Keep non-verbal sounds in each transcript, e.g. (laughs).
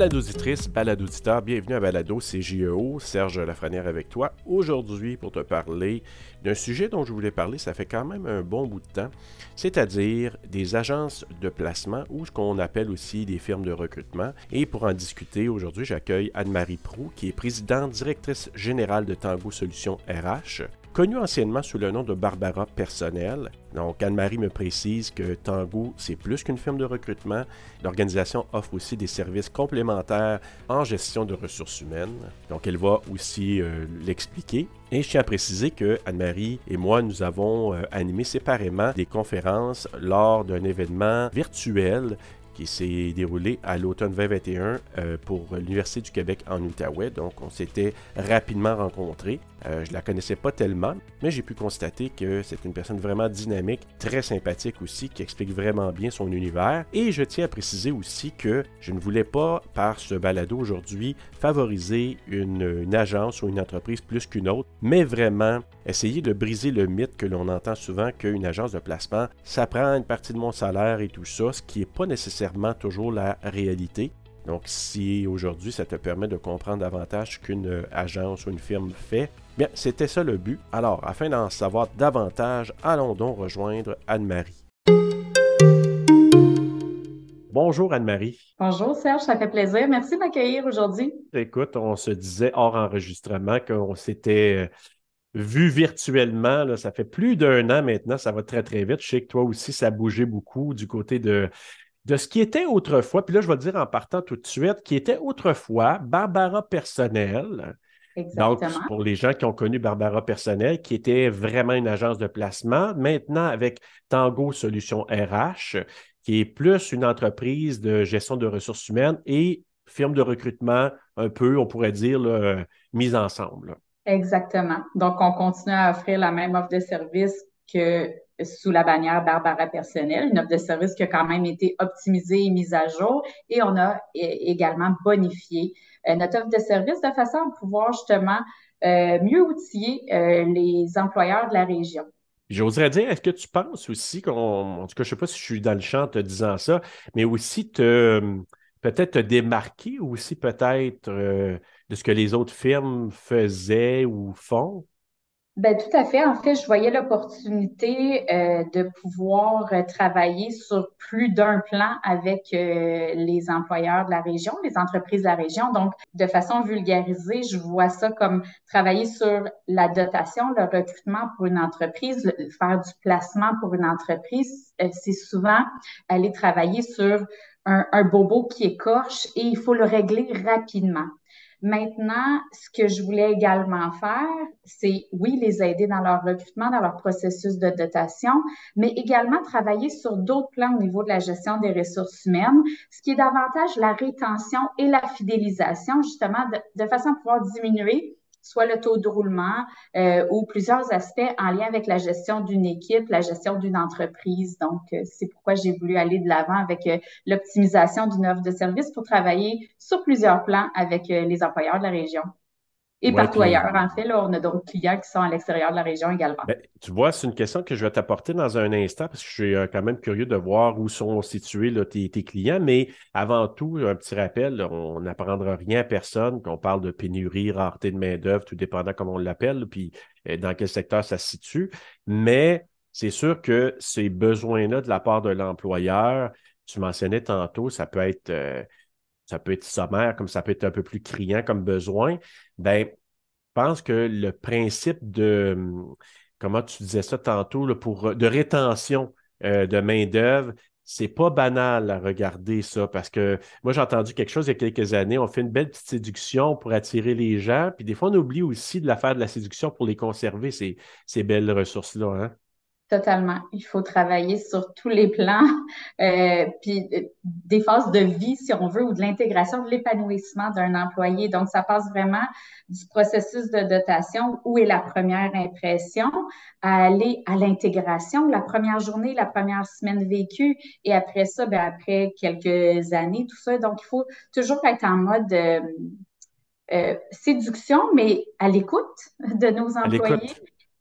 Balado-auditrice, balado-auditeur, bienvenue à Balado CGEO, Serge Lafrenière avec toi. Aujourd'hui, pour te parler d'un sujet dont je voulais parler, ça fait quand même un bon bout de temps, c'est-à-dire des agences de placement ou ce qu'on appelle aussi des firmes de recrutement. Et pour en discuter, aujourd'hui, j'accueille Anne-Marie Prou, qui est présidente directrice générale de Tango Solutions RH connue anciennement sous le nom de Barbara Personnel. Donc, Anne-Marie me précise que Tango, c'est plus qu'une firme de recrutement. L'organisation offre aussi des services complémentaires en gestion de ressources humaines. Donc, elle va aussi euh, l'expliquer. Et je tiens à préciser que Anne-Marie et moi, nous avons euh, animé séparément des conférences lors d'un événement virtuel qui s'est déroulé à l'automne 2021 euh, pour l'Université du Québec en Outaouais. Donc, on s'était rapidement rencontrés. Euh, je la connaissais pas tellement, mais j'ai pu constater que c'est une personne vraiment dynamique, très sympathique aussi, qui explique vraiment bien son univers. Et je tiens à préciser aussi que je ne voulais pas, par ce balado aujourd'hui, favoriser une, agence ou une entreprise plus qu'une autre, mais vraiment essayer de briser le mythe que l'on entend souvent qu'une agence de placement, ça prend une partie de mon salaire et tout ça, ce qui n'est pas nécessairement toujours la réalité. Donc, si aujourd'hui ça te permet de comprendre davantage qu'une agence ou une firme fait, bien, c'était ça le but. Alors, afin d'en savoir davantage, allons donc rejoindre Anne-Marie. Bonjour Anne-Marie. Bonjour Serge, ça fait plaisir. Merci de m'accueillir aujourd'hui. Écoute, on se disait hors enregistrement qu'on s'était vu virtuellement, là, ça fait plus d'un an maintenant, ça va très très vite. Je sais que toi aussi, ça bougé beaucoup du côté de de ce qui était autrefois, puis là, je vais dire en partant tout de suite, qui était autrefois Barbara Personnel. Exactement. Donc, pour les gens qui ont connu Barbara Personnel, qui était vraiment une agence de placement, maintenant avec Tango Solutions RH, qui est plus une entreprise de gestion de ressources humaines et firme de recrutement un peu, on pourrait dire, mise ensemble. Exactement. Donc, on continue à offrir la même offre de service que sous la bannière Barbara Personnel, une offre de service qui a quand même été optimisée et mise à jour. Et on a également bonifié notre offre de service de façon à pouvoir justement euh, mieux outiller euh, les employeurs de la région. J'oserais dire, est-ce que tu penses aussi qu'on, en tout cas, je ne sais pas si je suis dans le champ te disant ça, mais aussi te peut-être te démarquer aussi peut-être de ce que les autres firmes faisaient ou font? Ben, tout à fait. En fait, je voyais l'opportunité euh, de pouvoir euh, travailler sur plus d'un plan avec euh, les employeurs de la région, les entreprises de la région. Donc, de façon vulgarisée, je vois ça comme travailler sur la dotation, le recrutement pour une entreprise, faire du placement pour une entreprise. c'est souvent aller travailler sur un, un bobo qui écorche et il faut le régler rapidement. Maintenant, ce que je voulais également faire, c'est oui, les aider dans leur recrutement, dans leur processus de dotation, mais également travailler sur d'autres plans au niveau de la gestion des ressources humaines, ce qui est davantage la rétention et la fidélisation, justement, de, façon à pouvoir diminuer soit le taux de roulement euh, ou plusieurs aspects en lien avec la gestion d'une équipe, la gestion d'une entreprise. Donc, euh, c'est pourquoi j'ai voulu aller de l'avant avec euh, l'optimisation d'une offre de service pour travailler sur plusieurs plans avec les employeurs de la région. Et partout ailleurs, en fait, là, on a d'autres clients qui sont à l'extérieur de la région également. Ben, tu vois, c'est une question que je vais t'apporter dans un instant parce que je suis euh, quand même curieux de voir où sont situés tes, clients. Mais avant tout, un petit rappel, on n'apprendra rien à personne qu'on parle de pénurie, rareté de main-d'œuvre, tout dépendant comment on l'appelle, puis euh, dans quel secteur ça se situe. Mais c'est sûr que ces besoins-là de la part de l'employeur, tu mentionnais tantôt, ça peut être. Euh, ça peut être sommaire, comme ça peut être un peu plus criant comme besoin, ben, pense que le principe de, comment tu disais ça tantôt, pour, de rétention euh, de main-d'œuvre, c'est pas banal à regarder ça parce que moi, j'ai entendu quelque chose il y a quelques années. On fait une belle petite séduction pour attirer les gens, puis des fois, on oublie aussi de la faire de la séduction pour les conserver, ces, ces belles ressources-là. Hein? Totalement. Il faut travailler sur tous les plans, euh, puis euh, des phases de vie, si on veut, ou de l'intégration, de l'épanouissement d'un employé. Donc, ça passe vraiment du processus de dotation, où est la première impression, à aller à l'intégration, la première journée, la première semaine vécue, et après ça, ben, après quelques années, tout ça. Donc, il faut toujours être en mode euh, séduction, mais à l'écoute de nos employés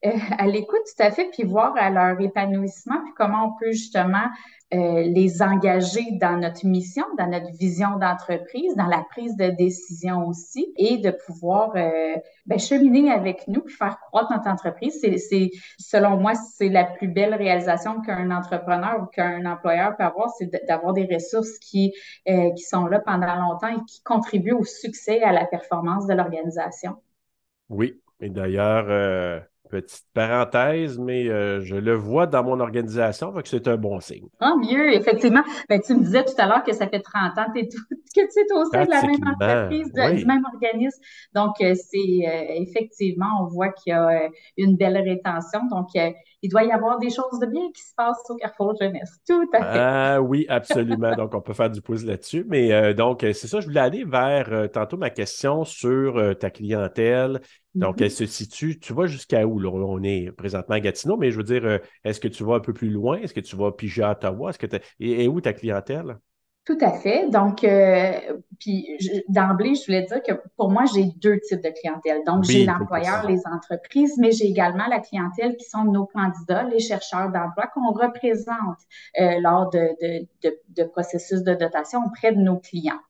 à l'écoute tout à fait, puis voir à leur épanouissement, puis comment on peut justement euh, les engager dans notre mission, dans notre vision d'entreprise, dans la prise de décision aussi, et de pouvoir euh, ben, cheminer avec nous, faire croître notre entreprise. C'est, selon moi, c'est la plus belle réalisation qu'un entrepreneur ou qu'un employeur peut avoir, c'est d'avoir des ressources qui, euh, qui sont là pendant longtemps et qui contribuent au succès, à la performance de l'organisation. Oui, et d'ailleurs, Petite parenthèse, mais euh, je le vois dans mon organisation, donc c'est un bon signe. Ah, mieux, effectivement. Ben, tu me disais tout à l'heure que ça fait 30 ans (laughs) que tu es au sein de la même entreprise, du même organisme. Donc, euh, c'est euh, effectivement, on voit qu'il y a une belle rétention. Donc, il doit y avoir des choses de bien qui se passent au Carrefour Jeunesse. Tout à fait. Ah oui, absolument. donc, on peut faire du pouce là-dessus. Mais donc, c'est ça, je voulais aller vers tantôt ma question sur ta clientèle donc, mm-hmm. elle se situe, tu vois jusqu'à où? Là? On est présentement à Gatineau, mais je veux dire, euh, est-ce que tu vas un peu plus loin? Est-ce que tu vas piger à Ottawa? Est-ce que et, où ta clientèle? Tout à fait. Donc, euh, puis d'emblée, je voulais dire que pour moi, j'ai deux types de clientèle. Donc, j'ai l'employeur, les entreprises, mais j'ai également la clientèle qui sont nos candidats, les chercheurs d'emploi qu'on représente euh, lors de, de, de, de, processus de dotation auprès de nos clients.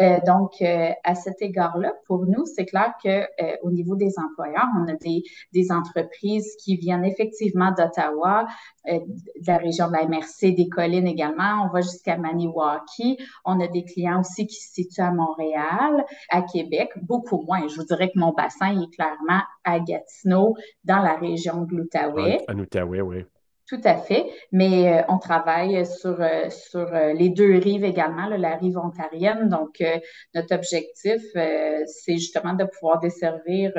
Euh, donc, euh, à cet égard-là, pour nous, c'est clair que euh, au niveau des employeurs, on a des, des entreprises qui viennent effectivement d'Ottawa, de la région de la MRC, des collines également. On va jusqu'à Maniwaki. On a des clients aussi qui se situent à Montréal, à Québec, beaucoup moins. Je vous dirais que mon bassin est clairement à Gatineau, dans la région de l'Outaouais. En Outaouais, oui. Tout à fait, mais euh, on travaille sur, euh, sur euh, les deux rives également, la rive ontarienne. Donc, notre objectif, c'est justement de pouvoir desservir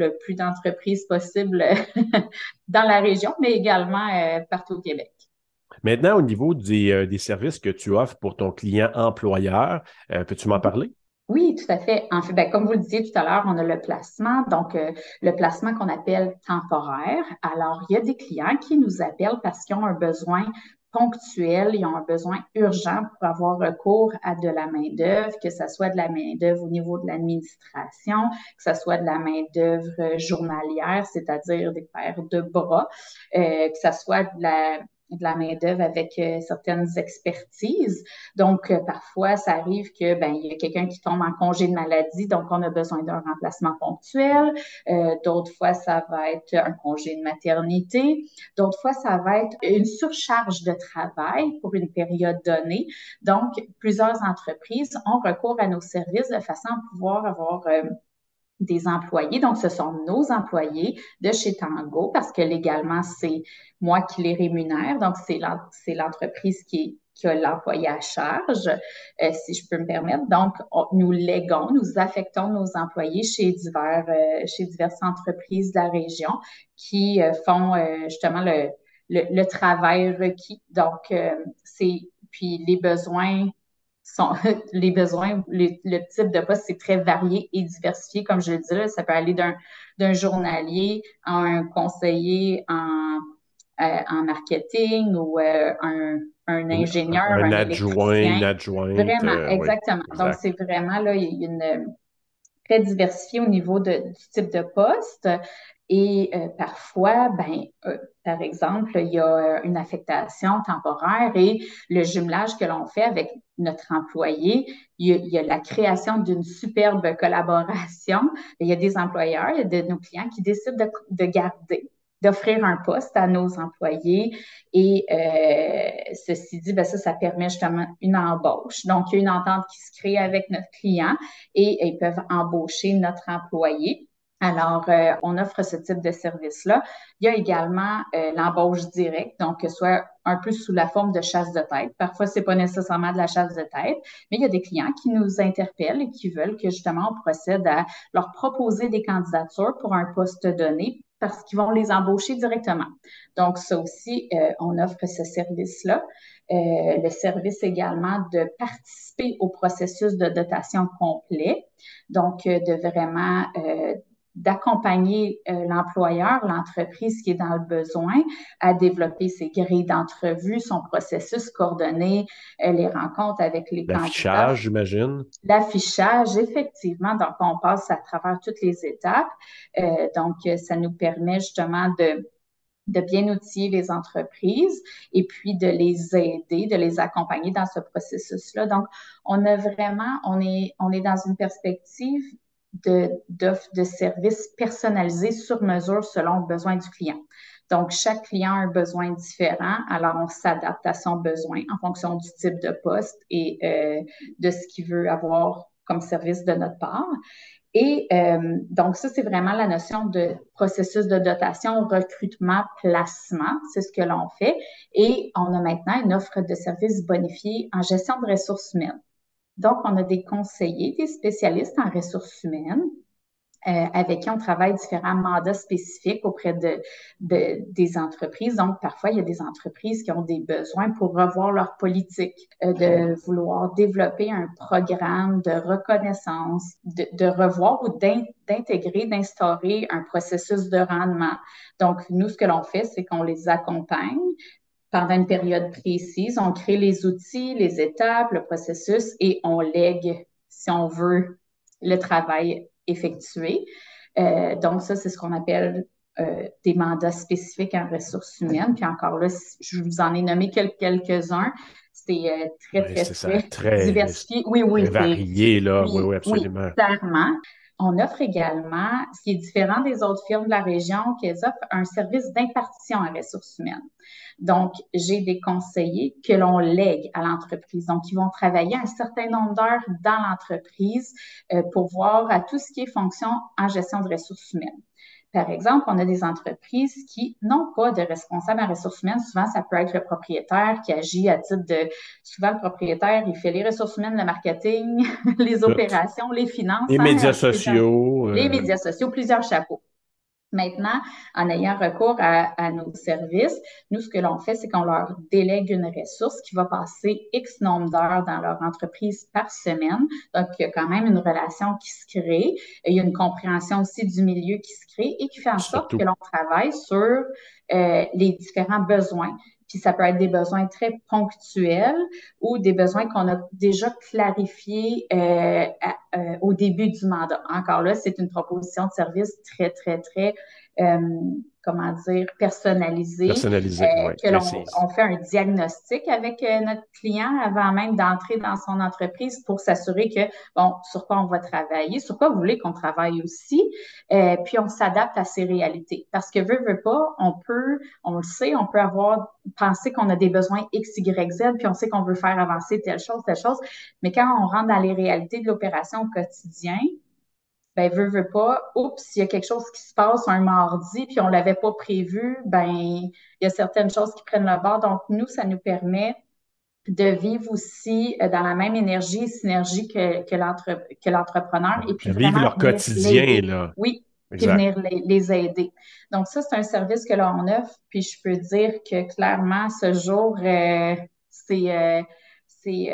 le plus d'entreprises possible (laughs) dans la région, mais également partout au Québec. Maintenant, au niveau des, des, services que tu offres pour ton client employeur, peux-tu m'en parler? Oui, tout à fait. En fait, ben, comme vous le disiez tout à l'heure, on a le placement, donc euh, le placement qu'on appelle temporaire. Alors, il y a des clients qui nous appellent parce qu'ils ont un besoin ponctuel, ils ont un besoin urgent pour avoir recours à de la main-d'œuvre, que ce soit de la main-d'œuvre au niveau de l'administration, que ce soit de la main-d'œuvre journalière, c'est-à-dire des paires de bras, euh, que ce soit de la de la main-d'œuvre avec euh, certaines expertises. Donc, euh, parfois, ça arrive que ben, il y a quelqu'un qui tombe en congé de maladie, donc on a besoin d'un remplacement ponctuel. Euh, d'autres fois, ça va être un congé de maternité. D'autres fois, ça va être une surcharge de travail pour une période donnée. Donc, plusieurs entreprises ont recours à nos services de façon à pouvoir avoir des employés. Donc, ce sont nos employés de chez Tango parce que légalement, c'est moi qui les rémunère. Donc, c'est l'entreprise qui, a l'employé à charge, euh, si je peux me permettre. Donc, nous léguons, nous affectons nos employés chez divers, euh, chez diverses entreprises de la région qui euh, font justement le, travail requis. Donc, c'est puis les besoins sont, (laughs) les besoins, le type de poste, c'est très varié et diversifié. Comme je le dis, ça peut aller d'un journalier à un conseiller en, euh, en marketing ou euh, un, un, ingénieur, un, un adjoint, une adjointe. Vraiment, euh, exactement. Donc, c'est vraiment là, il y a une très diversifié au niveau de, du type de poste. Et euh, parfois, ben, euh, par exemple, il y a euh, une affectation temporaire et le jumelage que l'on fait avec notre employé, il y a, la création d'une superbe collaboration. Il y a des employeurs, il y a de nos clients qui décident de, de garder d'offrir un poste à nos employés. Et euh, ceci dit, ben ça, ça permet justement une embauche. Donc, il y a une entente qui se crée avec notre client et ils peuvent embaucher notre employé. Alors, euh, on offre ce type de service-là. Il y a également euh, l'embauche directe, donc que soit un peu sous la forme de chasse de tête. Parfois, c'est pas nécessairement de la chasse de tête, mais il y a des clients qui nous interpellent et qui veulent que justement on procède à leur proposer des candidatures pour un poste donné parce qu'ils vont les embaucher directement. Donc, ça aussi, euh, on offre ce service-là. Euh, le service également de participer au processus de dotation complet. Donc, de vraiment d'accompagner euh, l'employeur, l'entreprise qui est dans le besoin à développer ses grilles d'entrevue, son processus coordonné, euh, les rencontres avec les candidats. L'affichage, j'imagine. L'affichage, effectivement. Donc, on passe à travers toutes les étapes. Euh, donc, ça nous permet justement de de bien outiller les entreprises et puis de les aider, de les accompagner dans ce processus-là. Donc, on a vraiment, on est, on est dans une perspective d'offres de, services personnalisés sur mesure selon le besoin du client. Donc, chaque client a un besoin différent, alors on s'adapte à son besoin en fonction du type de poste et euh, de ce qu'il veut avoir comme service de notre part. Et euh, donc, ça, c'est vraiment la notion de processus de dotation, recrutement, placement. C'est ce que l'on fait. Et on a maintenant une offre de services bonifiés en gestion de ressources humaines. Donc, on a des conseillers, des spécialistes en ressources humaines euh, avec qui on travaille différents mandats spécifiques auprès de, des entreprises. Donc, parfois, il y a des entreprises qui ont des besoins pour revoir leur politique, euh, de vouloir développer un programme de reconnaissance, de, de revoir ou d'intégrer, d'instaurer un processus de rendement. Donc, nous, ce que l'on fait, c'est qu'on les accompagne pendant une période précise. On crée les outils, les étapes, le processus et on lègue, si on veut, le travail effectué. Euh, donc, ça, c'est ce qu'on appelle euh, des mandats spécifiques en ressources humaines. Puis encore là, je vous en ai nommé quelques-uns. C'était euh, très, très, très, diversifié. Oui, oui. Varié, là. Oui, oui, absolument. Oui, clairement. On offre également, ce qui est différent des autres firmes de la région, qu'elles offrent un service d'impartition en ressources humaines. Donc, j'ai des conseillers que l'on lègue à l'entreprise. Donc, ils vont travailler un certain nombre d'heures dans l'entreprise euh, pour voir à tout ce qui est fonction en gestion de ressources humaines. Par exemple, on a des entreprises qui n'ont pas de responsable en ressources humaines. Souvent, ça peut être le propriétaire qui agit à titre de... Souvent, le propriétaire, il fait les ressources humaines, le marketing, (laughs) les opérations, les finances. Les hein, médias sociaux. Les euh, médias sociaux, plusieurs chapeaux. Maintenant, en ayant recours à, nos services, nous, ce que l'on fait, c'est qu'on leur délègue une ressource qui va passer X nombre d'heures dans leur entreprise par semaine. Donc, il y a quand même une relation qui se crée. Il y a une compréhension aussi du milieu qui se crée et qui fait en sorte que l'on travaille sur euh, les différents besoins. Puis ça peut être des besoins très ponctuels ou des besoins qu'on a déjà clarifiés euh, euh, au début du mandat. Encore là, c'est une proposition de service très, très, très euh, comment dire, personnalisé. Personnalisé, euh, que l'on on fait un diagnostic avec euh, notre client avant même d'entrer dans son entreprise pour s'assurer que, bon, sur quoi on va travailler, sur quoi vous voulez qu'on travaille aussi, euh, puis on s'adapte à ces réalités. Parce que veut, veut pas, on peut, on le sait, on peut avoir pensé qu'on a des besoins X, Y, Z, puis on sait qu'on veut faire avancer telle chose, telle chose, mais quand on rentre dans les réalités de l'opération au quotidien, ben veut, veut pas, oups, il y a quelque chose qui se passe un mardi, puis on l'avait pas prévu, ben il y a certaines choses qui prennent le bord. Donc, nous, ça nous permet de vivre aussi euh, dans la même énergie, synergie que, que l'entrepreneur. Et puis vivre leur quotidien, là. Oui, puis venir les, aider. Donc, ça, c'est un service que l'on offre, puis je peux dire que clairement, ce jour, euh, c'est euh, c'est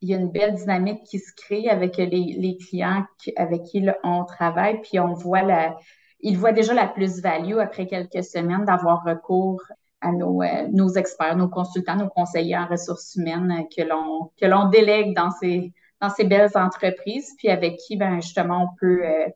il y a une belle dynamique qui se crée avec les, clients avec qui on travaille, puis on voit la, ils voient déjà la plus-value après quelques semaines d'avoir recours à nos, euh, nos experts, nos consultants, nos conseillers en ressources humaines que l'on que l'on délègue dans ces dans ces belles entreprises, puis avec qui ben justement on peut euh,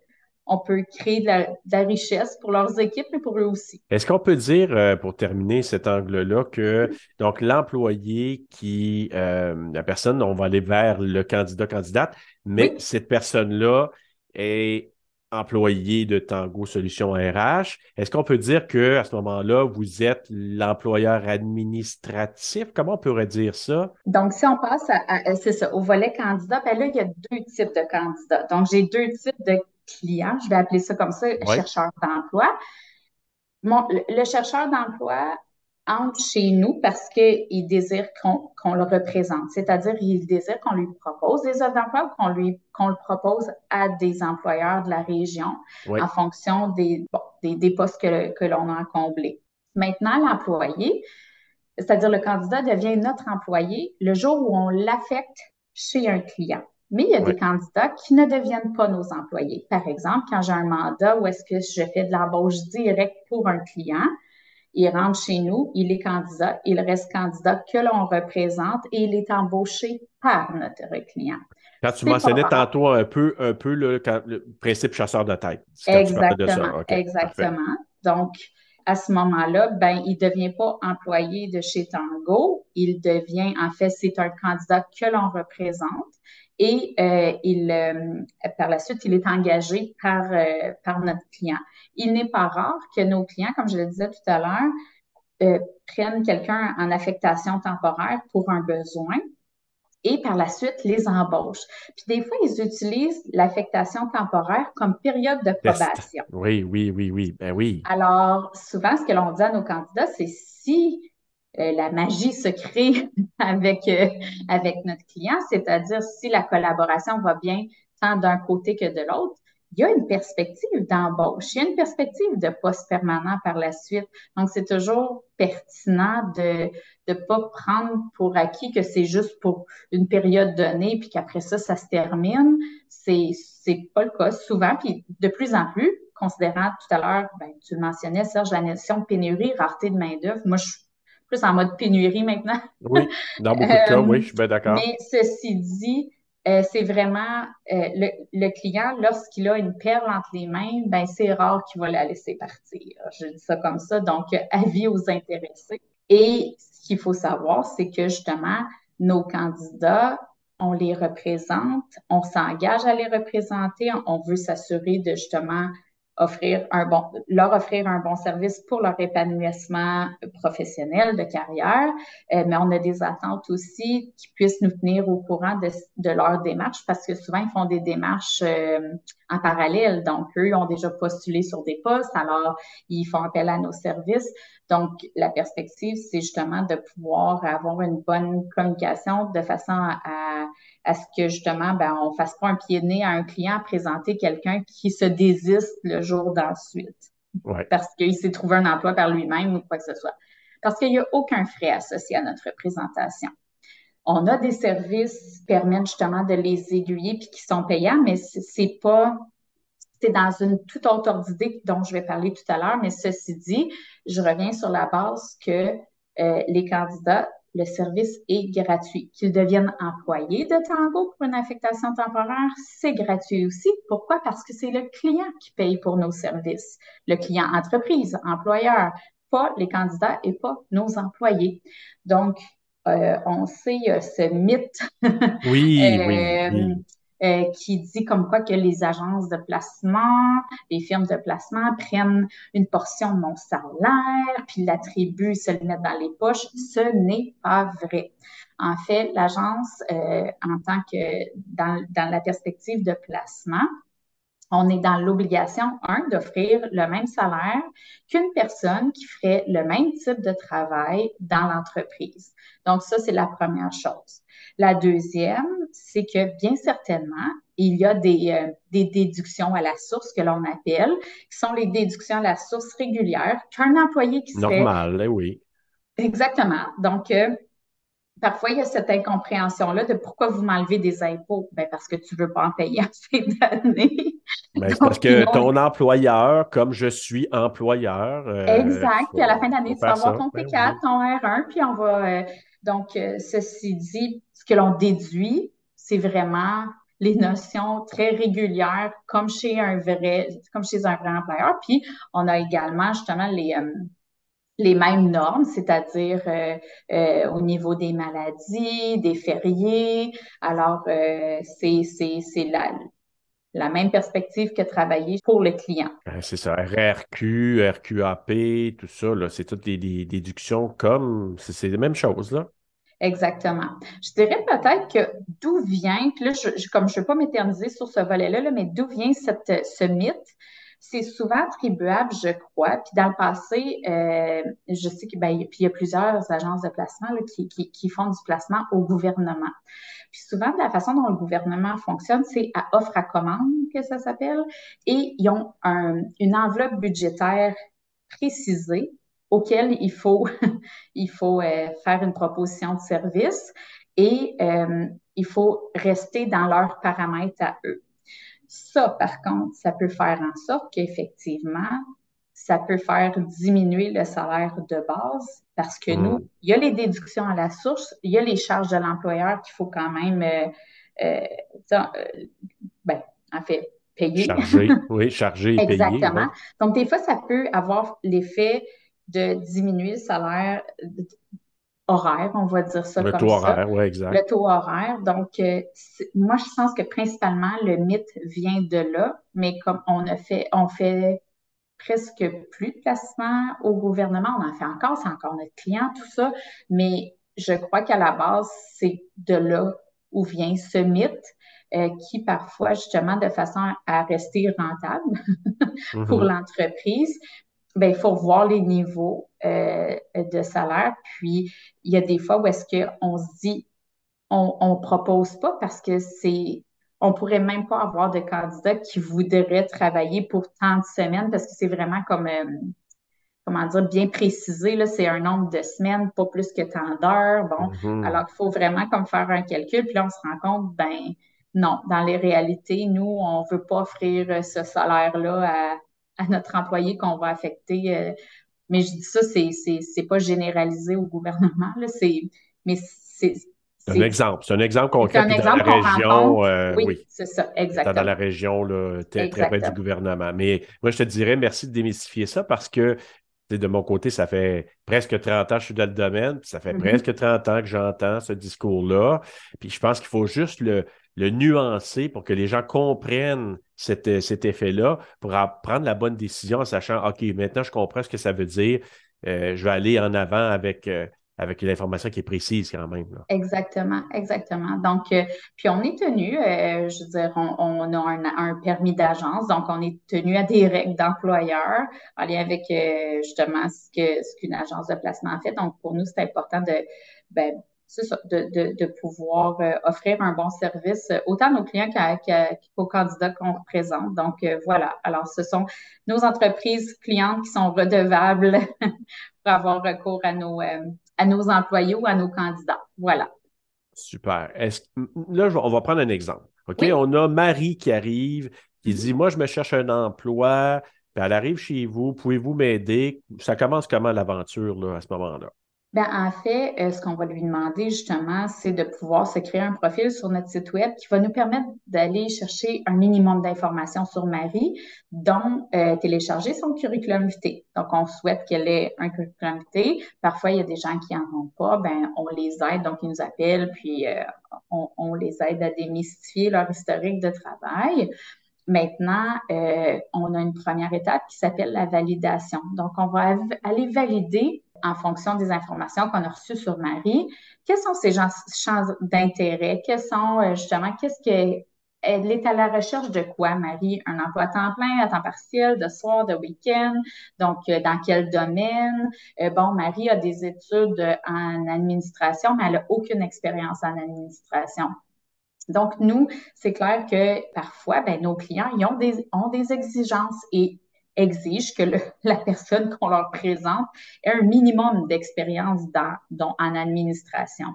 on peut créer de la, richesse pour leurs équipes, et pour eux aussi. Est-ce qu'on peut dire, euh, pour terminer cet angle-là, que donc l'employé qui, euh, la personne, on va aller vers le candidat-candidate, mais cette personne-là est employé de Tango Solutions RH. Est-ce qu'on peut dire que à ce moment-là, vous êtes l'employeur administratif? Comment on pourrait dire ça? Donc, si on passe à, ça, au volet candidat, ben là, il y a deux types de candidats. Donc, j'ai deux types de client, je vais appeler ça comme ça, chercheur d'emploi. le, chercheur d'emploi entre chez nous parce qu'il désire qu'on le représente, c'est-à-dire il désire qu'on lui propose des offres d'emploi ou qu'on lui qu'on le propose à des employeurs de la région en fonction des, des, postes que, que l'on a comblés. Maintenant, l'employé, c'est-à-dire le candidat devient notre employé le jour où on l'affecte chez un client. Mais il y a des candidats qui ne deviennent pas nos employés. Par exemple, quand j'ai un mandat où est-ce que je fais de l'embauche directe pour un client, il rentre chez nous, il est candidat, il reste candidat que l'on représente et il est embauché par notre client. Quand tu mentionnais tantôt un peu, un peu le, principe chasseur de tête. Exactement. exactement. Donc, à ce moment-là, ben, il ne devient pas employé de chez Tango. Il devient, en fait, c'est un candidat que l'on représente et euh, il, euh, par la suite, il est engagé par, euh, par notre client. Il n'est pas rare que nos clients, comme je le disais tout à l'heure, prennent quelqu'un en affectation temporaire pour un besoin et par la suite les embauchent. Puis des fois, ils utilisent l'affectation temporaire comme période de probation. Oui, oui, oui, oui, ben oui. Alors, souvent, ce que l'on dit à nos candidats, c'est si euh, la magie se crée (laughs) avec, euh, avec notre client, c'est-à-dire si la collaboration va bien tant d'un côté que de l'autre, il y a une perspective d'embauche, il y a une perspective de poste permanent par la suite. Donc, c'est toujours pertinent de ne pas prendre pour acquis que c'est juste pour une période donnée, puis qu'après ça, ça se termine. C'est c'est pas le cas souvent, puis de plus en plus, considérant tout à l'heure, ben, tu mentionnais, Serge, la notion de pénurie, rareté de main-d'œuvre. Moi, je plus en mode pénurie maintenant. oui, dans beaucoup de cas, oui, je suis bien d'accord. Mais ceci dit, euh, c'est vraiment euh, le, client, lorsqu'il a une perle entre les mains, ben c'est rare qu'il va la laisser partir. Je dis ça comme ça, donc avis aux intéressés. Et ce qu'il faut savoir, c'est que justement, nos candidats, on les représente, on s'engage à les représenter, on veut s'assurer de justement offrir un bon, leur offrir un bon service pour leur épanouissement professionnel de carrière, euh, mais on a des attentes aussi qui puissent nous tenir au courant de, de leur démarche parce que souvent ils font des démarches euh, en parallèle. Donc, eux ont déjà postulé sur des postes, alors ils font appel à nos services. Donc, la perspective, c'est justement de pouvoir avoir une bonne communication de façon à, à ce que justement, ben, on fasse pas un pied de nez à un client à présenter quelqu'un qui se désiste le jour d'ensuite. Parce qu'il s'est trouvé un emploi par lui-même ou quoi que ce soit. Parce qu'il n'y a aucun frais associé à notre représentation. On a des services qui permettent justement de les aiguiller puis qui sont payants, mais c'est pas c'est dans une toute autre ordre d'idée dont je vais parler tout à l'heure, mais ceci dit, je reviens sur la base que euh, les candidats le service est gratuit. Qu'ils deviennent employés de Tango pour une affectation temporaire, c'est gratuit aussi. Pourquoi? Parce que c'est le client qui paye pour nos services. Le client entreprise, employeur, pas les candidats et pas nos employés. Donc, euh, on sait euh, ce mythe. oui, (laughs) oui. Euh, euh, qui dit comme quoi que les agences de placement, les firmes de placement prennent une portion de mon salaire, puis l'attribuent, se le mettent dans les poches. Ce n'est pas vrai. En fait, l'agence, euh, en tant que dans, dans la perspective de placement, on est dans l'obligation, un, d'offrir le même salaire qu'une personne qui ferait le même type de travail dans l'entreprise. Donc, ça, c'est la première chose. La deuxième, c'est que bien certainement, il y a des, euh, des déductions à la source que l'on appelle, qui sont les déductions à la source régulière qu'un employé qui serait... Normal, eh oui. Exactement. Donc, euh, parfois, il y a cette incompréhension-là de pourquoi vous m'enlevez des impôts? Ben, parce que tu ne veux pas en payer assez d'années. Ben, c'est parce que ton employeur, comme je suis employeur. Euh, exact. puis à la fin d'année, tu vas avoir ton T4, ben ton R1, puis on va. donc, ceci dit, ce que l'on déduit, c'est vraiment les notions très régulières, comme chez un vrai, comme chez un vrai employeur. Puis, on a également justement les, euh, les mêmes normes, c'est-à-dire euh, euh, au niveau des maladies, des fériés. Alors, c'est, c'est, la, la même perspective que travailler pour le client. C'est ça, RRQ, RQAP, tout ça, c'est toutes des, des déductions comme, c'est les mêmes choses, là. Exactement. Je dirais peut-être que d'où vient, là, je, comme je ne veux pas m'éterniser sur ce volet-là, mais d'où vient cette, ce mythe? C'est souvent attribuable, je crois. Puis dans le passé, euh, je sais qu'il ben, y a plusieurs agences de placement qui, qui, qui, font du placement au gouvernement. Puis souvent, la façon dont le gouvernement fonctionne, c'est à offre à commande que ça s'appelle. Et ils ont un, une enveloppe budgétaire précisée auquel il faut, (laughs) il faut euh, faire une proposition de service et euh, il faut rester dans leurs paramètres à eux. Ça, par contre, ça peut faire en sorte qu'effectivement, ça peut faire diminuer le salaire de base parce que nous, mm. il y a les déductions à la source, il y a les charges de l'employeur qu'il faut quand même, euh, euh, euh ben, en fait, payer. Charger, (laughs) oui, charger et payer. Exactement. Donc, des fois, ça peut avoir l'effet de diminuer le salaire horaire, on va dire ça le comme taux horaire, oui, exact. Le taux horaire. Donc, euh, moi, je pense que principalement, le mythe vient de là, mais comme on a fait, on fait presque plus de placements au gouvernement, on en fait encore, c'est encore notre client, tout ça, mais je crois qu'à la base, c'est de là où vient ce mythe. Euh, qui parfois, justement, de façon à rester rentable (laughs) pour mm-hmm. l'entreprise, ben, il faut voir les niveaux euh, de salaire. Puis, il y a des fois où est-ce qu'on se dit, on ne propose pas parce que c'est, on pourrait même pas avoir de candidats qui voudraient travailler pour tant de semaines parce que c'est vraiment comme, euh, comment dire, bien précisé, là, c'est un nombre de semaines, pas plus que tant d'heures. Bon, mm-hmm. alors il faut vraiment comme faire un calcul, puis là, on se rend compte, ben, non, dans les réalités, nous, on veut pas offrir ce salaire-là à à notre employé qu'on va affecter. Euh, mais je dis ça, c'est, pas généralisé au gouvernement, là, c'est, mais c'est, c'est un exemple. C'est un exemple concret dans la région. Euh, oui, c'est ça, exactement. Dans la région là, très, près du gouvernement. Mais moi, je te dirais merci de démystifier ça parce que de mon côté, ça fait presque 30 ans que je suis dans le domaine, puis ça fait mm-hmm. presque 30 ans que j'entends ce discours-là. Puis je pense qu'il faut juste le, le nuancer pour que les gens comprennent cet, cet effet-là, pour prendre la bonne décision en sachant, OK, maintenant je comprends ce que ça veut dire, euh, je vais aller en avant avec, euh, avec l'information qui est précise quand même. Exactement, exactement. Donc, euh, puis on est tenu, je veux dire, on, a un, permis d'agence, donc on est tenu à des règles d'employeur en lien avec justement ce que ce qu'une agence de placement fait. Donc, pour nous, c'est important de ben, ça, de, de, pouvoir euh, offrir un bon service euh, autant à nos clients qu'aux candidats qu'on représente. Donc, euh, voilà. Alors, ce sont nos entreprises clientes qui sont redevables (laughs) pour avoir recours à nos, à nos employés ou à nos candidats. Voilà. Super. Là, on va prendre un exemple. OK? On a Marie qui arrive, qui dit Moi, je me cherche un emploi. elle arrive chez vous, pouvez-vous m'aider? Ça commence comment l'aventure à ce moment-là? Ben, en fait, euh, ce qu'on va lui demander justement, c'est de pouvoir se créer un profil sur notre site web qui va nous permettre d'aller chercher un minimum d'informations sur Marie, dont euh, télécharger son curriculum vitae. Donc, on souhaite qu'elle ait un curriculum vitae. Parfois, il y a des gens qui en ont pas, ben on les aide, donc ils nous appellent, puis euh, on, on, les aide à démystifier leur historique de travail. Maintenant, on a une première étape qui s'appelle la validation. Donc, on va aller valider en fonction des informations qu'on a reçues sur Marie, quels sont ces champs d'intérêt? Quels sont euh, justement, qu'est-ce que elle est à la recherche de quoi, Marie? Un emploi à temps plein, à temps partiel, de soir, de week-end? Donc, euh, dans quel domaine? Euh, bon, Marie a des études en administration, mais elle n'a aucune expérience en administration. Donc, nous, c'est clair que parfois, ben, nos clients ont, des, exigences et exige que (laughs) la personne qu'on leur présente ait un minimum d'expérience en administration.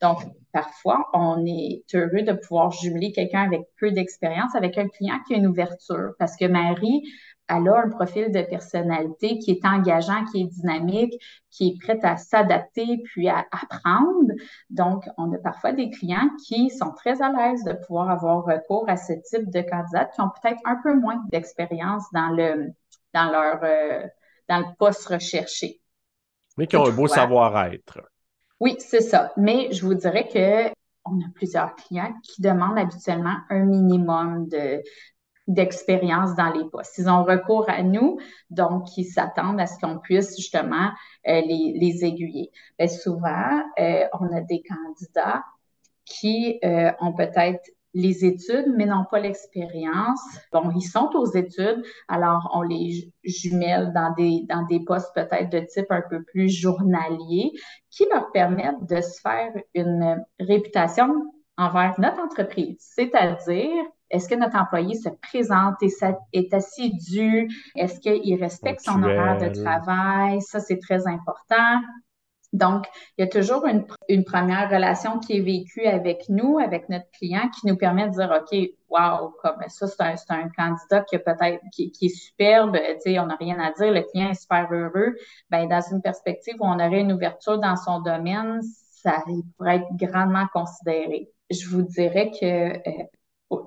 Donc, parfois, on est heureux de pouvoir jumeler quelqu'un avec peu d'expérience avec un client qui a une ouverture parce que Marie, elle a un profil de personnalité qui est engageant, qui est dynamique, qui est prête à s'adapter puis à apprendre. Donc, on a parfois des clients qui sont très à l'aise de pouvoir avoir recours à ce type de candidats qui ont peut-être un peu moins d'expérience dans le dans leur euh, dans le poste recherché. Mais qui ont un beau savoir-être. Oui, c'est ça. Mais je vous dirais que on a plusieurs clients qui demandent habituellement un minimum de d'expérience dans les postes. Ils ont recours à nous, donc ils s'attendent à ce qu'on puisse justement euh, les, les, aiguiller. Bien, souvent, euh, on a des candidats qui ont peut-être les études, mais n'ont pas l'expérience. Bon, ils sont aux études, alors on les jumelle dans des, dans des postes peut-être de type un peu plus journalier qui leur permettent de se faire une réputation envers notre entreprise. C'est-à-dire, est-ce que notre employé se présente et est assidu? Est-ce qu'il respecte son horaire de travail? Ça, c'est très important. Donc, il y a toujours une, une, première relation qui est vécue avec nous, avec notre client, qui nous permet de dire, OK, wow, comme ça, c'est un, un, candidat qui peut-être qui, qui, est superbe, tu sais, on n'a rien à dire, le client est super heureux. Ben, dans une perspective où on aurait une ouverture dans son domaine, ça pourrait être grandement considéré. Je vous dirais que euh,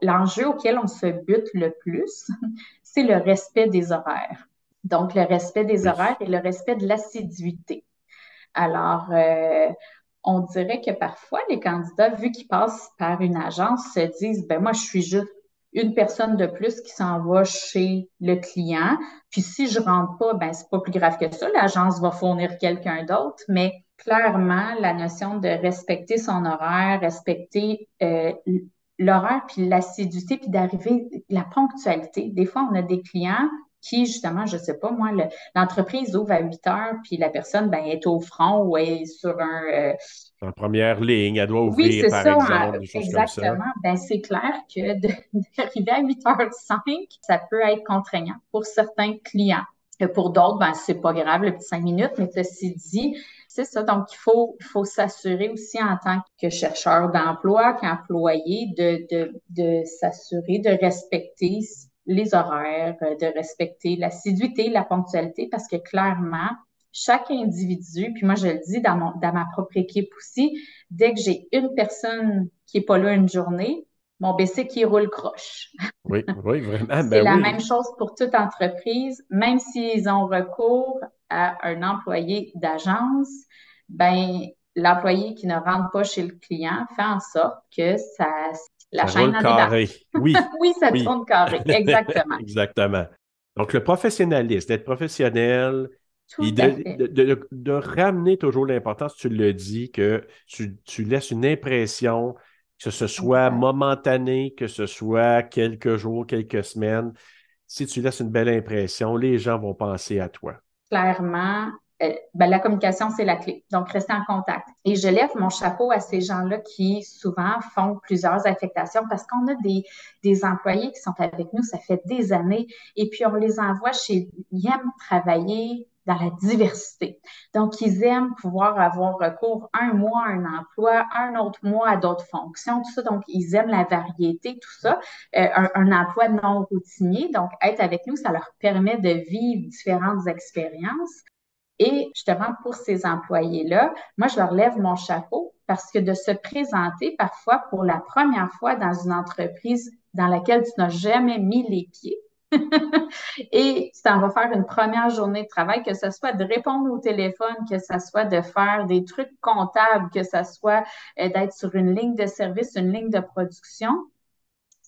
l'enjeu auquel on se bute le plus, (laughs) c'est le respect des horaires. Donc, le respect des horaires et le respect de l'assiduité. Alors, euh, on dirait que parfois, les candidats, vu qu'ils passent par une agence, se disent, ben moi, je suis juste une personne de plus qui s'en va chez le client. Puis si je rentre pas, ben c'est pas plus grave que ça. L'agence va fournir quelqu'un d'autre, mais clairement, la notion de respecter son horaire, respecter euh, l'horaire, puis l'assiduité, puis d'arriver, la ponctualité. Des fois, on a des clients qui, justement, je sais pas, moi, l'entreprise ouvre à 8 heures, puis la personne ben, est au front ou est sur un... Euh, en première ligne, elle doit ouvrir, par ça, exemple, des choses exactement. Comme ça. Ben, c'est clair que (laughs) d'arriver à 8h05, ça peut être contraignant pour certains clients. Pour d'autres, ben, c'est pas grave, le petit 5 minutes, mais ceci dit, c'est ça. Donc, il faut, il faut s'assurer aussi en tant que chercheur d'emploi, qu'employé, de, de, de s'assurer de respecter les horaires, de respecter l'assiduité, la ponctualité, parce que clairement, chaque individu, puis moi je le dis dans, mon, dans ma propre équipe aussi, dès que j'ai une personne qui n'est pas là une journée, mon qui roule croche. Oui, oui, vraiment. C'est ben la même chose pour toute entreprise, même s'ils ont recours à un employé d'agence, ben l'employé qui ne rentre pas chez le client fait en sorte que ça, la ça chaîne carré. Oui. (laughs) oui, ça tourne carré. (laughs) Exactement. Exactement. Donc, le professionnalisme, d'être professionnel, et de, ramener toujours l'importance, tu le dis, que tu, laisses une impression, que ce soit momentané, que ce soit quelques jours, quelques semaines. Si tu laisses une belle impression, les gens vont penser à toi. Clairement, euh, ben, la communication, c'est la clé. Donc, rester en contact. Et je lève mon chapeau à ces gens-là qui souvent font plusieurs affectations parce qu'on a des, des employés qui sont avec nous, ça fait des années, et puis on les envoie chez, ils aiment travailler dans la diversité. Donc, ils aiment pouvoir avoir recours un mois à un emploi, un autre mois à d'autres fonctions, tout ça. Donc, ils aiment la variété, tout ça. Euh, un, un, emploi non routinier. Donc, être avec nous, ça leur permet de vivre différentes expériences. Et justement, pour ces employés-là, moi, je leur lève mon chapeau parce que de se présenter parfois pour la première fois dans une entreprise dans laquelle tu n'as jamais mis les pieds, (laughs) et tu t'en vas faire une première journée de travail, que ce soit de répondre au téléphone, que ce soit de faire des trucs comptables, que ce soit euh, d'être sur une ligne de service, une ligne de production,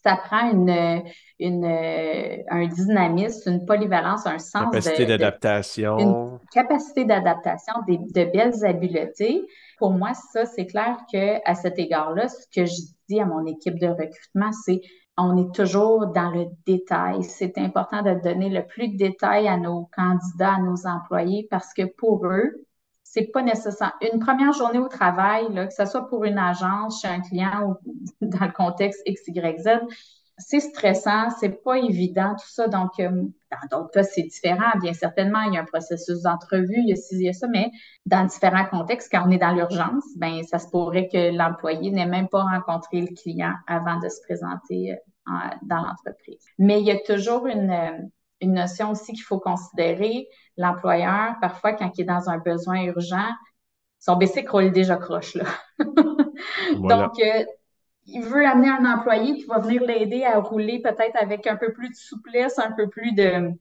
ça prend une, une, un dynamisme, une polyvalence, un sens capacité d'adaptation. capacité d'adaptation, de belles habiletés. Pour moi, ça, c'est clair que à cet égard-là, ce que je dis à mon équipe de recrutement, c'est on est toujours dans le détail. C'est important de donner le plus de détails à nos candidats, à nos employés, parce que pour eux, c'est pas nécessaire. Une première journée au travail, là, que ce soit pour une agence, chez un client ou (laughs) dans le contexte X, Y, Z, c'est stressant, c'est pas évident, tout ça. Donc, euh, dans d'autres cas, c'est différent. Bien certainement, il y a un processus d'entrevue, il y a ci, il y a ça, mais dans différents contextes, quand on est dans l'urgence, ben ça se pourrait que l'employé n'ait même pas rencontré le client avant de se présenter euh, dans l'entreprise. Mais il y a toujours une, euh, une notion aussi qu'il faut considérer. L'employeur, parfois, quand il est dans un besoin urgent, son BC roule déjà croche, là. (laughs) Donc, euh, il veut amener un employé qui va venir l'aider à rouler peut-être avec un peu plus de souplesse, un peu plus de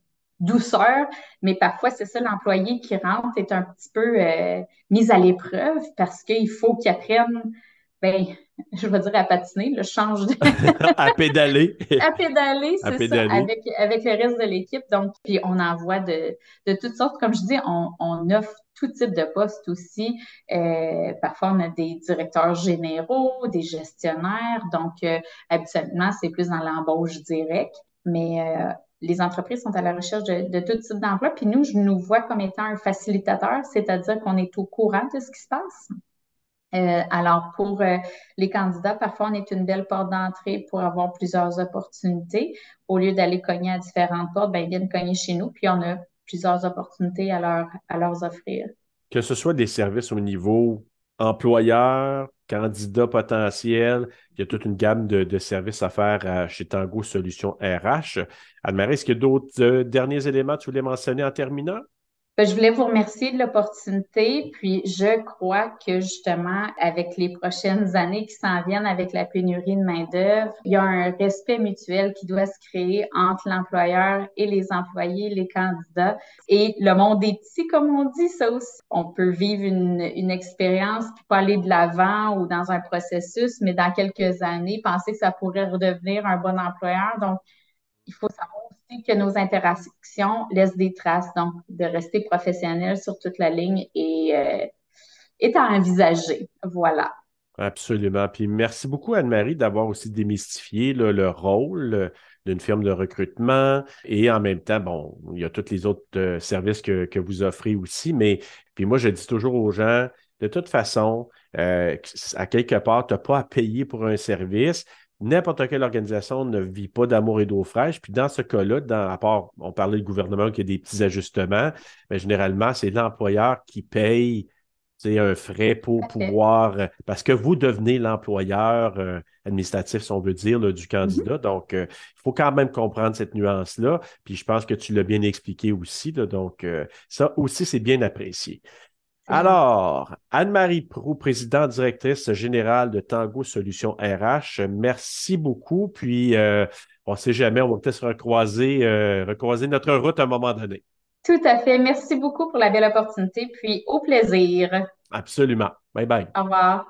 douceur, mais parfois c'est ça l'employé qui rentre est un petit peu euh, mis à l'épreuve parce qu'il faut qu'il apprenne ben, (laughs) je vais dire à patiner, le change de... (laughs) à pédaler. à pédaler, c'est ça, avec, avec le reste de l'équipe. Donc, puis on envoie de, de toutes sortes. Comme je dis, on, on offre tout type de postes aussi. Euh, parfois, on a des directeurs généraux, des gestionnaires. Donc, euh, habituellement, c'est plus dans l'embauche directe. Mais euh, les entreprises sont à la recherche de, de tout type d'emploi. Puis nous, je nous vois comme étant un facilitateur, c'est-à-dire qu'on est au courant de ce qui se passe. Euh, alors, pour euh, les candidats, parfois, on est une belle porte d'entrée pour avoir plusieurs opportunités. Au lieu d'aller cogner à différentes portes, ben, ils viennent cogner chez nous, puis on a plusieurs opportunités à leur, à leur offrir. que ce soit des services au niveau employeur, candidat potentiel, il y a toute une gamme de, services à faire chez Tango Solutions RH. Anne-Marie, est-ce qu'il y a d'autres euh, derniers éléments que tu voulais mentionner en terminant? Ben, je voulais vous remercier de l'opportunité, puis je crois que justement, avec les prochaines années qui s'en viennent avec la pénurie de main-d'œuvre, il y a un respect mutuel qui doit se créer entre l'employeur et les employés, les candidats. Et le monde est petit, comme on dit, ça aussi. On peut vivre une, une expérience puis pas aller de l'avant ou dans un processus, mais dans quelques années, penser que ça pourrait redevenir un bon employeur. Donc, il faut savoir que nos interactions laissent des traces, donc de rester professionnel sur toute la ligne et euh, est à envisager. Voilà. Absolument. Puis merci beaucoup, Anne-Marie, d'avoir aussi démystifié le rôle euh, d'une firme de recrutement et en même temps, bon, il y a tous les autres euh, services que, que, vous offrez aussi, mais puis moi, je dis toujours aux gens, de toute façon, à quelque part, tu n'as pas à payer pour un service n'importe quelle organisation ne vit pas d'amour et d'eau fraîche. Puis dans ce cas-là, dans, à part, on parlait du gouvernement qui a des petits ajustements, mais généralement, c'est l'employeur qui paye un frais pour pouvoir, parce que vous devenez l'employeur euh, administratif, si on veut dire, du candidat. Mm-hmm. Donc, euh, il faut quand même comprendre cette nuance-là. Puis je pense que tu l'as bien expliqué aussi. donc, euh, ça aussi, c'est bien apprécié. Alors, Anne-Marie Prou, présidente directrice générale de Tango Solutions RH, merci beaucoup. Puis, euh, on ne sait jamais, on va peut-être se recroiser, euh, recroiser notre route à un moment donné. Tout à fait. Merci beaucoup pour la belle opportunité. Puis, au plaisir. Absolument. Bye bye. Au revoir.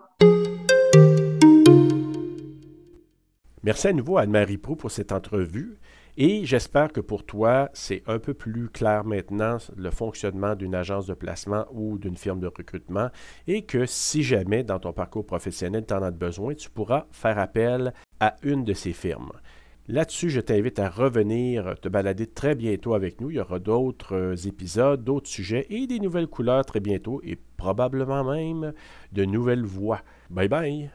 Merci à nouveau à Anne-Marie Prou pour cette entrevue. Et j'espère que pour toi, c'est un peu plus clair maintenant le fonctionnement d'une agence de placement ou d'une firme de recrutement et que si jamais dans ton parcours professionnel tu en as besoin, tu pourras faire appel à une de ces firmes. Là-dessus, je t'invite à revenir te balader très bientôt avec nous. Il y aura d'autres euh, épisodes, d'autres sujets et des nouvelles couleurs très bientôt et probablement même de nouvelles voix. Bye bye!